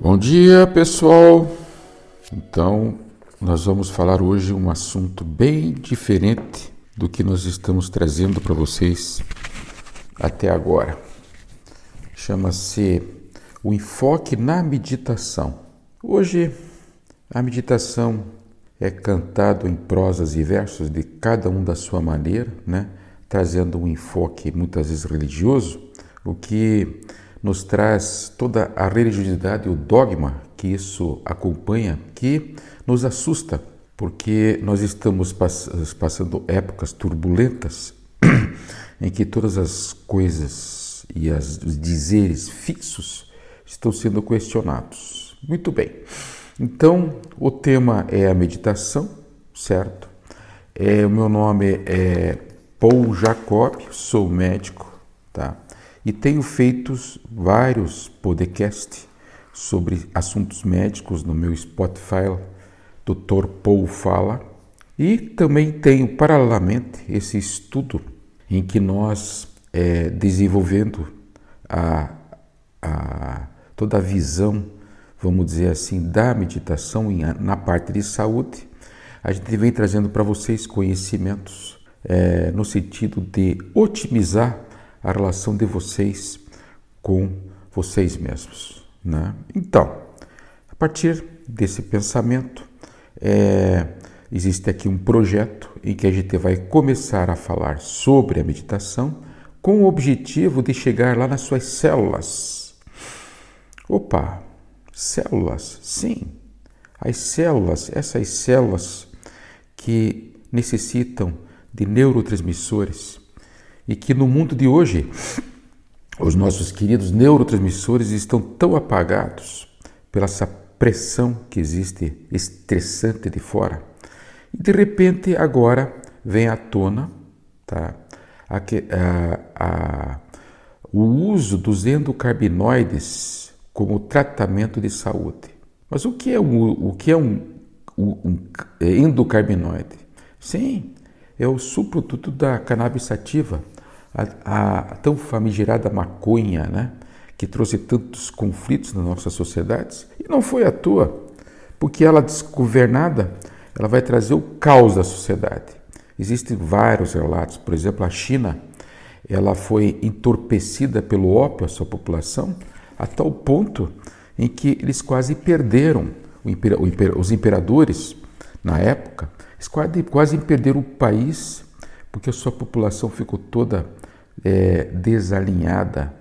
Bom dia, pessoal. Então, nós vamos falar hoje um assunto bem diferente do que nós estamos trazendo para vocês até agora. Chama-se o enfoque na meditação. Hoje, a meditação é cantado em prosas e versos de cada um da sua maneira, né? trazendo um enfoque muitas vezes religioso, o que nos traz toda a religiosidade o dogma que isso acompanha, que nos assusta, porque nós estamos pass passando épocas turbulentas em que todas as coisas e as, os dizeres fixos estão sendo questionados. Muito bem. Então, o tema é a meditação, certo? É, o meu nome é Paul Jacob, sou médico, tá? E tenho feito vários podcasts sobre assuntos médicos no meu Spotify, Dr. Paul Fala, e também tenho paralelamente esse estudo em que nós é, desenvolvendo a, a, toda a visão, vamos dizer assim, da meditação na parte de saúde, a gente vem trazendo para vocês conhecimentos é, no sentido de otimizar a relação de vocês com vocês mesmos. Né? Então, a partir desse pensamento, é, existe aqui um projeto em que a gente vai começar a falar sobre a meditação com o objetivo de chegar lá nas suas células. Opa, células, sim. As células, essas células que necessitam de neurotransmissores, e que no mundo de hoje os nossos queridos neurotransmissores estão tão apagados pela essa pressão que existe estressante de fora. E de repente agora vem à tona tá, a, a, a, o uso dos endocarbinoides como tratamento de saúde. Mas o que é um, o que é um, um endocarbinoide? Sim, é o subproduto da cannabis sativa, a, a tão famigerada maconha, né? que trouxe tantos conflitos nas nossas sociedades. E não foi à toa, porque ela desgovernada, ela vai trazer o caos da sociedade. Existem vários relatos, por exemplo, a China, ela foi entorpecida pelo ópio a sua população, a tal ponto em que eles quase perderam, os imperadores na época, eles quase, quase perderam o país, porque a sua população ficou toda é, desalinhada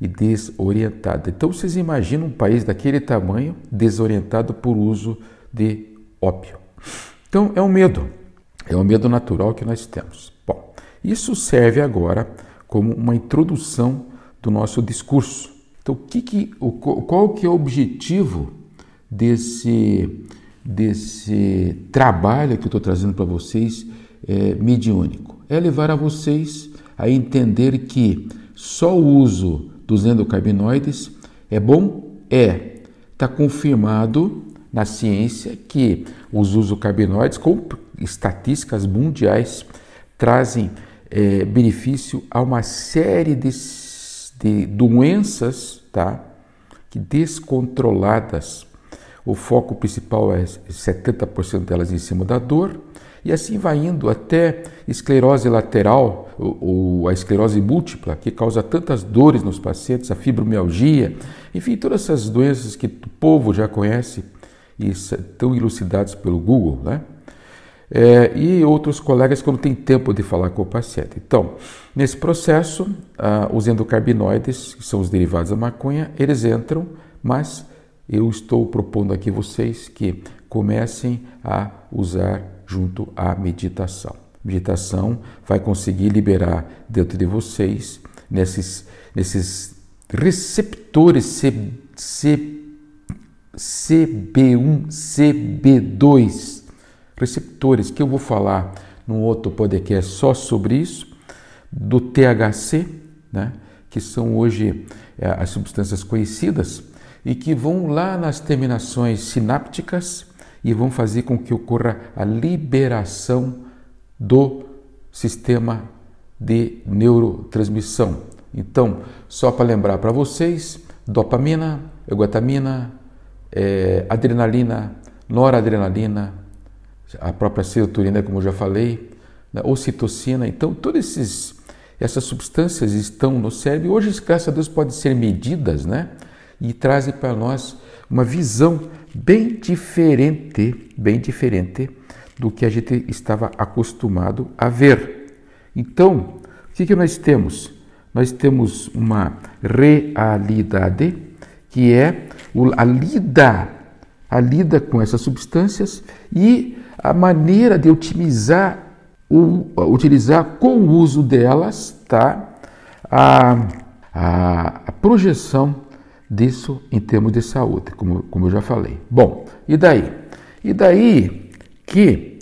e desorientada. Então vocês imaginam um país daquele tamanho desorientado por uso de ópio. Então é um medo, é um medo natural que nós temos. Bom, isso serve agora como uma introdução do nosso discurso. Então, o que que, o, qual que é o objetivo desse, desse trabalho que eu estou trazendo para vocês é, mediúnico? É levar a vocês a entender que só o uso dos endocarbinoides é bom? É. Está confirmado na ciência que os usocarbinoides, com estatísticas mundiais, trazem é, benefício a uma série de, de doenças tá? que descontroladas. O foco principal é 70% delas em cima da dor, e assim vai indo até esclerose lateral, ou, a esclerose múltipla, que causa tantas dores nos pacientes, a fibromialgia, enfim, todas essas doenças que o povo já conhece e estão elucidados pelo Google, né? É, e outros colegas que não têm tempo de falar com o paciente. Então, nesse processo, ah, os endocarbinoides, que são os derivados da maconha, eles entram, mas eu estou propondo aqui vocês que comecem a usar junto à meditação. Meditação vai conseguir liberar dentro de vocês, nesses, nesses receptores C, C, CB1, CB2, receptores que eu vou falar num outro podcast só sobre isso, do THC, né, que são hoje é, as substâncias conhecidas e que vão lá nas terminações sinápticas e vão fazer com que ocorra a liberação do sistema de neurotransmissão. Então, só para lembrar para vocês, dopamina, eugotamina, é, adrenalina, noradrenalina, a própria serotonina, como eu já falei, né, ocitocina. Então, todas esses, essas substâncias estão no cérebro hoje, graças a Deus, podem ser medidas né, e trazem para nós uma visão bem diferente, bem diferente do que a gente estava acostumado a ver. Então, o que, que nós temos? Nós temos uma realidade que é a lida, a lida com essas substâncias e a maneira de otimizar, utilizar com o uso delas, tá? A, a, a projeção disso em termos de saúde, como, como eu já falei. Bom, e daí? E daí que,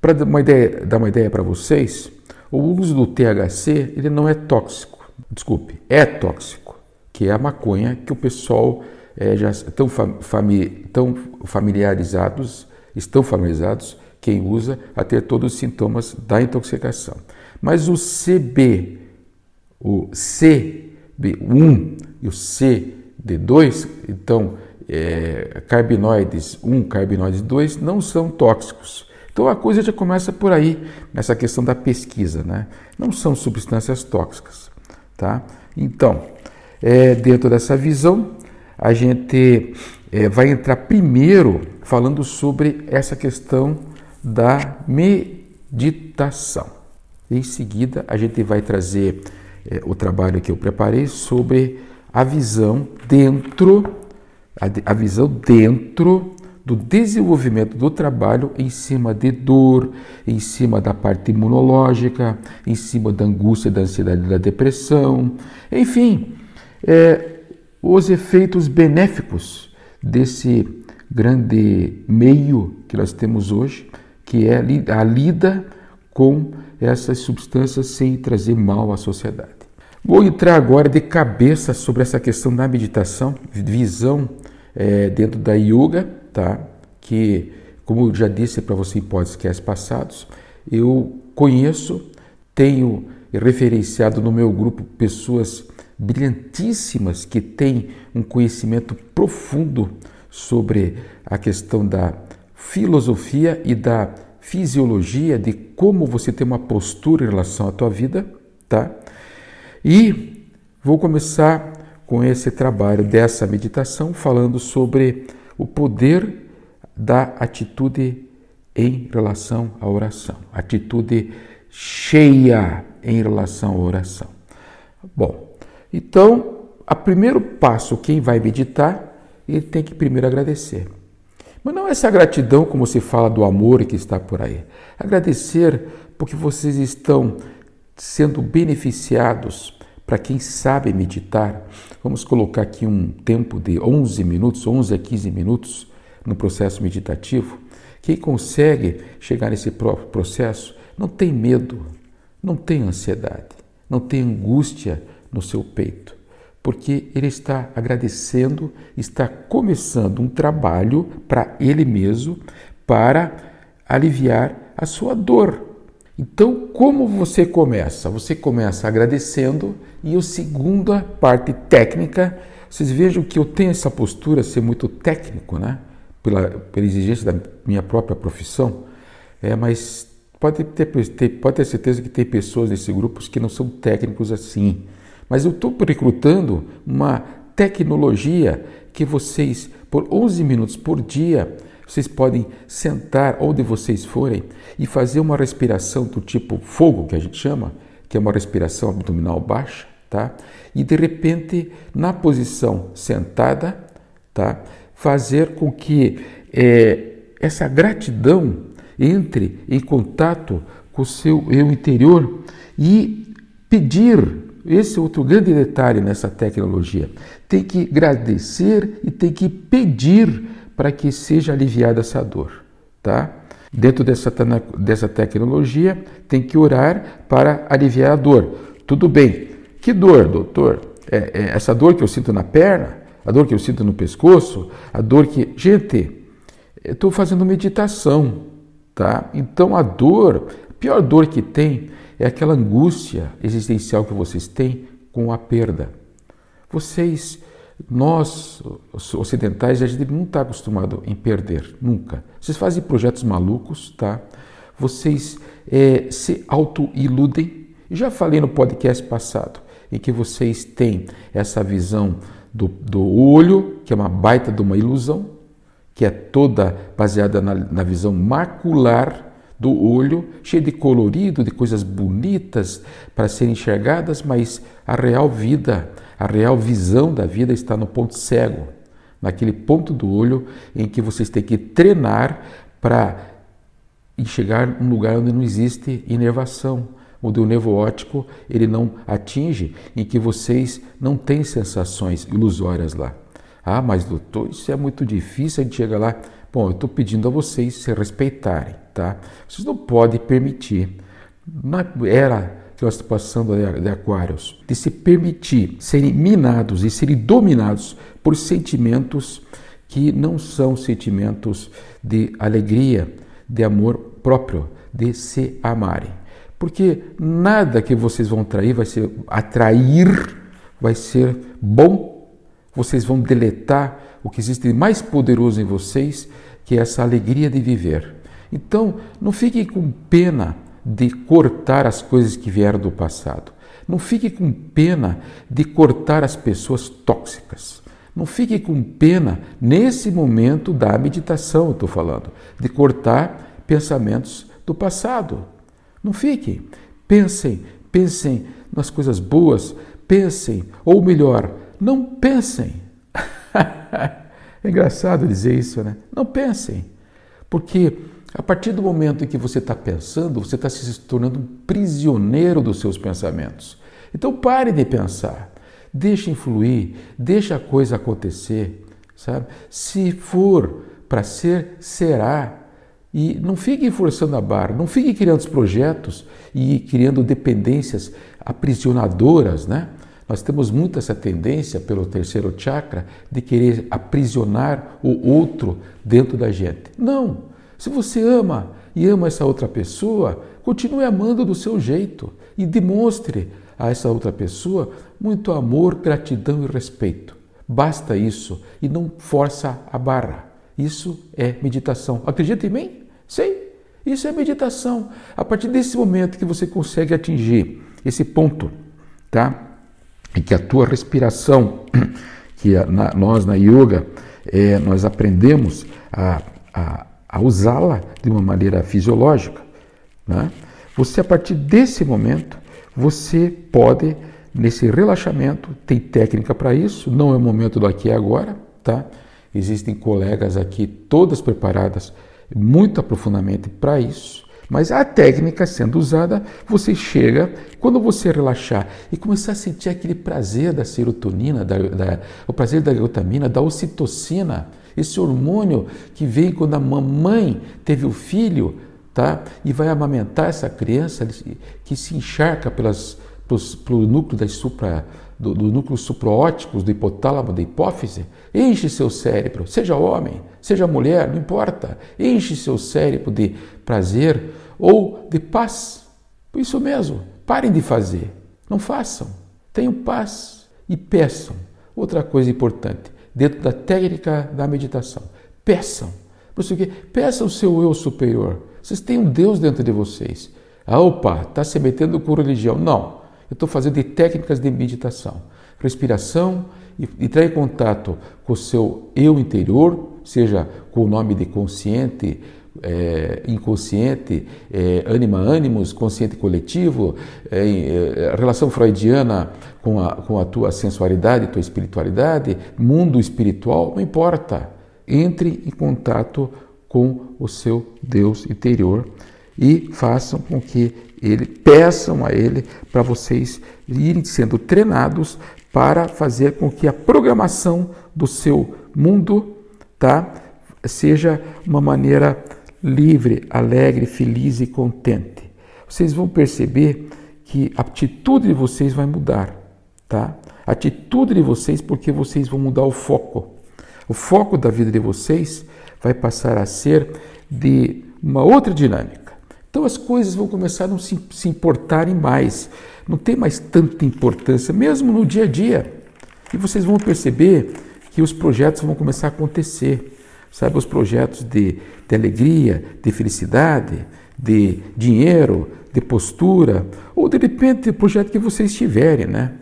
para dar uma ideia, dar uma ideia para vocês, o uso do THC ele não é tóxico, desculpe, é tóxico, que é a maconha que o pessoal é, já estão, fami, tão familiarizados, estão familiarizados, quem usa, a ter todos os sintomas da intoxicação. Mas o CB, o CB1 e o CD2, então é, carbinoides 1, carbinoides 2, não são tóxicos. Então a coisa já começa por aí, nessa questão da pesquisa, né? Não são substâncias tóxicas, tá? Então, é, dentro dessa visão, a gente é, vai entrar primeiro falando sobre essa questão da meditação. Em seguida, a gente vai trazer é, o trabalho que eu preparei sobre a visão dentro, a, visão dentro do desenvolvimento do trabalho em cima de dor, em cima da parte imunológica, em cima da angústia, da ansiedade, da depressão, enfim, é, os efeitos benéficos desse grande meio que nós temos hoje, que é a lida com essas substâncias sem trazer mal à sociedade. Vou entrar agora de cabeça sobre essa questão da meditação, visão é, dentro da yoga, tá? Que, como eu já disse para você em podcasts passados, eu conheço, tenho referenciado no meu grupo pessoas brilhantíssimas que têm um conhecimento profundo sobre a questão da filosofia e da fisiologia de como você tem uma postura em relação à tua vida, tá? E vou começar com esse trabalho dessa meditação falando sobre o poder da atitude em relação à oração, atitude cheia em relação à oração. Bom, então, o primeiro passo, quem vai meditar, ele tem que primeiro agradecer. Mas não essa gratidão como se fala do amor que está por aí. Agradecer porque vocês estão sendo beneficiados para quem sabe meditar. Vamos colocar aqui um tempo de 11 minutos, 11 a 15 minutos no processo meditativo. Quem consegue chegar nesse próprio processo não tem medo, não tem ansiedade, não tem angústia no seu peito, porque ele está agradecendo, está começando um trabalho para ele mesmo para aliviar a sua dor. Então, como você começa? Você começa agradecendo e a segunda parte técnica, vocês vejam que eu tenho essa postura ser muito técnico, né? Pela, pela exigência da minha própria profissão, é, mas pode ter, pode ter certeza que tem pessoas nesse grupo que não são técnicos assim. Mas eu estou recrutando uma tecnologia que vocês, por 11 minutos por dia, vocês podem sentar onde vocês forem e fazer uma respiração do tipo fogo, que a gente chama, que é uma respiração abdominal baixa, tá? E de repente, na posição sentada, tá? Fazer com que é, essa gratidão entre em contato com o seu eu interior e pedir esse é outro grande detalhe nessa tecnologia. Tem que agradecer e tem que pedir para que seja aliviada essa dor, tá? Dentro dessa, dessa tecnologia, tem que orar para aliviar a dor. Tudo bem. Que dor, doutor? É, é essa dor que eu sinto na perna? A dor que eu sinto no pescoço? A dor que. Gente, eu estou fazendo meditação, tá? Então a dor, a pior dor que tem é aquela angústia existencial que vocês têm com a perda. Vocês nós, ocidentais, a gente não está acostumado em perder, nunca. Vocês fazem projetos malucos, tá? Vocês é, se auto-iludem. Já falei no podcast passado, em que vocês têm essa visão do, do olho, que é uma baita de uma ilusão, que é toda baseada na, na visão macular do olho, cheia de colorido, de coisas bonitas para serem enxergadas, mas a real vida, a real visão da vida está no ponto cego, naquele ponto do olho em que vocês têm que treinar para enxergar um lugar onde não existe inervação, onde o nervo óptico ele não atinge, em que vocês não têm sensações ilusórias lá. Ah, mas doutor, isso é muito difícil, a gente chega lá. Bom, eu estou pedindo a vocês se respeitarem, tá? Vocês não podem permitir, na era que nós estamos passando de Aquários, de se permitir serem minados e serem dominados por sentimentos que não são sentimentos de alegria, de amor próprio, de se amarem. Porque nada que vocês vão atrair vai ser atrair, vai ser bom vocês vão deletar o que existe de mais poderoso em vocês, que é essa alegria de viver. Então, não fique com pena de cortar as coisas que vieram do passado. Não fique com pena de cortar as pessoas tóxicas. Não fique com pena nesse momento da meditação, eu estou falando, de cortar pensamentos do passado. Não fique. Pensem, pensem nas coisas boas, pensem, ou melhor, não pensem. é engraçado dizer isso, né? Não pensem. Porque a partir do momento em que você está pensando, você está se tornando um prisioneiro dos seus pensamentos. Então pare de pensar. Deixe influir, deixe a coisa acontecer, sabe? Se for para ser, será. E não fique forçando a barra, não fique criando projetos e criando dependências aprisionadoras, né? Nós temos muito essa tendência, pelo terceiro chakra, de querer aprisionar o outro dentro da gente. Não! Se você ama e ama essa outra pessoa, continue amando do seu jeito e demonstre a essa outra pessoa muito amor, gratidão e respeito. Basta isso e não força a barra. Isso é meditação. Acredita em mim? Sim, isso é meditação. A partir desse momento que você consegue atingir esse ponto, tá? e que a tua respiração, que na, nós na yoga é, nós aprendemos a, a, a usá-la de uma maneira fisiológica, né? você a partir desse momento você pode nesse relaxamento tem técnica para isso, não é o momento do aqui e agora, tá? Existem colegas aqui todas preparadas muito aprofundamente para isso. Mas a técnica sendo usada, você chega, quando você relaxar e começar a sentir aquele prazer da serotonina, da, da, o prazer da glutamina, da ocitocina, esse hormônio que vem quando a mamãe teve o filho, tá? E vai amamentar essa criança que se encharca pelas, pelo núcleo das supra, do, do núcleo supraóticos, do hipotálamo, da hipófise, enche seu cérebro, seja homem, seja mulher, não importa, enche seu cérebro de prazer ou de paz. Isso mesmo, parem de fazer, não façam, tenham paz e peçam. Outra coisa importante, dentro da técnica da meditação, peçam. Por isso que peçam o seu eu superior. Vocês têm um Deus dentro de vocês. Ah, opa, está se metendo com religião. Não, eu estou fazendo de técnicas de meditação. Respiração, e entrar em contato com o seu eu interior, seja com o nome de consciente, é, inconsciente, é, anima animus, consciente coletivo, é, é, relação freudiana com a, com a tua sensualidade, tua espiritualidade, mundo espiritual, não importa. Entre em contato com o seu Deus interior e façam com que ele peçam a ele para vocês irem sendo treinados para fazer com que a programação do seu mundo tá, seja uma maneira livre, alegre, feliz e contente. Vocês vão perceber que a atitude de vocês vai mudar, tá? A atitude de vocês porque vocês vão mudar o foco. O foco da vida de vocês vai passar a ser de uma outra dinâmica. Então as coisas vão começar a não se, se importarem mais, não tem mais tanta importância, mesmo no dia a dia. E vocês vão perceber que os projetos vão começar a acontecer. Sabe, os projetos de, de alegria, de felicidade, de dinheiro, de postura, ou de repente o projeto que vocês tiverem, né?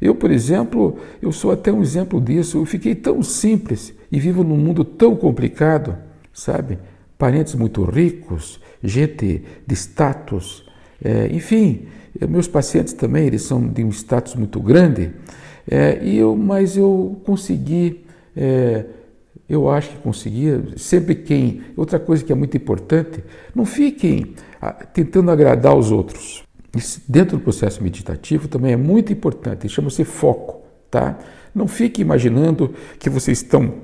Eu, por exemplo, eu sou até um exemplo disso. Eu fiquei tão simples e vivo num mundo tão complicado, sabe? Parentes muito ricos, gente de status, é, enfim, meus pacientes também, eles são de um status muito grande, é, e eu, mas eu consegui, é, eu acho que conseguia, sempre quem, outra coisa que é muito importante, não fiquem ah, tentando agradar os outros. Isso, dentro do processo meditativo também é muito importante, chama-se foco, tá? Não fique imaginando que vocês estão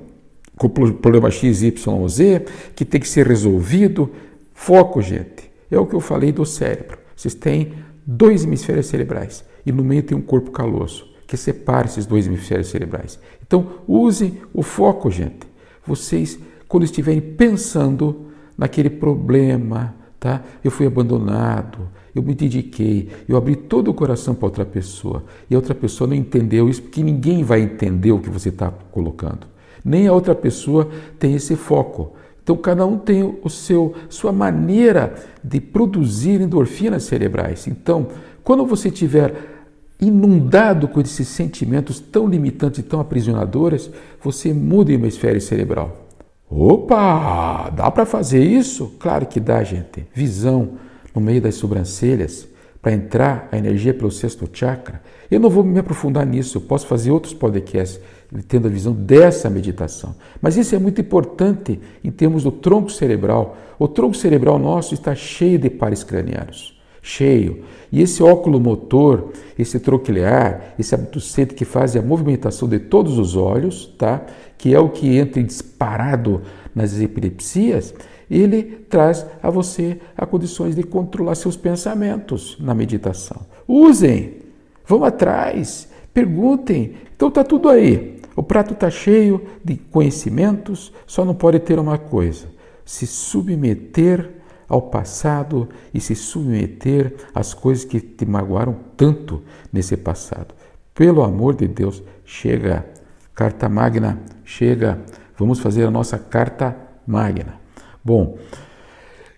com o problema X, Y Z, que tem que ser resolvido. Foco, gente. É o que eu falei do cérebro. Vocês têm dois hemisférios cerebrais e no meio tem um corpo caloso que separa esses dois hemisférios cerebrais. Então, usem o foco, gente. Vocês, quando estiverem pensando naquele problema, tá? Eu fui abandonado, eu me dediquei, eu abri todo o coração para outra pessoa e a outra pessoa não entendeu isso, porque ninguém vai entender o que você está colocando. Nem a outra pessoa tem esse foco. Então cada um tem o seu sua maneira de produzir endorfinas cerebrais. Então, quando você tiver inundado com esses sentimentos tão limitantes e tão aprisionadores, você muda o hemisfério cerebral. Opa, dá para fazer isso? Claro que dá, gente. Visão no meio das sobrancelhas para entrar a energia pelo sexto chakra. Eu não vou me aprofundar nisso, eu posso fazer outros podcasts tendo a visão dessa meditação. Mas isso é muito importante em termos do tronco cerebral. O tronco cerebral nosso está cheio de pares cranianos, cheio. E esse óculo motor, esse troquilear, esse abducente que faz a movimentação de todos os olhos, tá? que é o que entra disparado nas epilepsias, ele traz a você a condições de controlar seus pensamentos na meditação. Usem, vão atrás, perguntem. Então está tudo aí. O prato está cheio de conhecimentos, só não pode ter uma coisa: se submeter ao passado e se submeter às coisas que te magoaram tanto nesse passado. Pelo amor de Deus, chega. Carta magna, chega. Vamos fazer a nossa carta magna. Bom,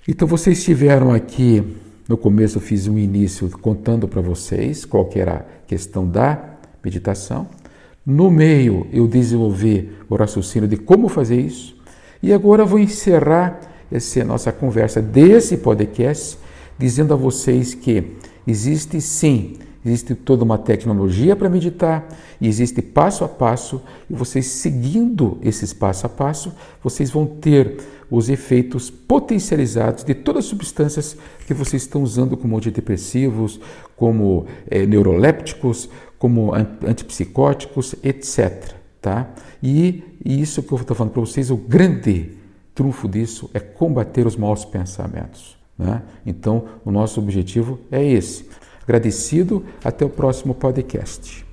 então vocês estiveram aqui no começo, eu fiz um início contando para vocês qual era a questão da meditação. No meio, eu desenvolvi o raciocínio de como fazer isso. E agora eu vou encerrar essa nossa conversa desse podcast dizendo a vocês que existe sim Existe toda uma tecnologia para meditar existe passo a passo, e vocês seguindo esses passo a passo, vocês vão ter os efeitos potencializados de todas as substâncias que vocês estão usando como antidepressivos, como é, neurolépticos, como antipsicóticos, etc. Tá? E, e isso que eu estou falando para vocês, o grande trunfo disso é combater os maus pensamentos. Né? Então, o nosso objetivo é esse. Agradecido, até o próximo podcast.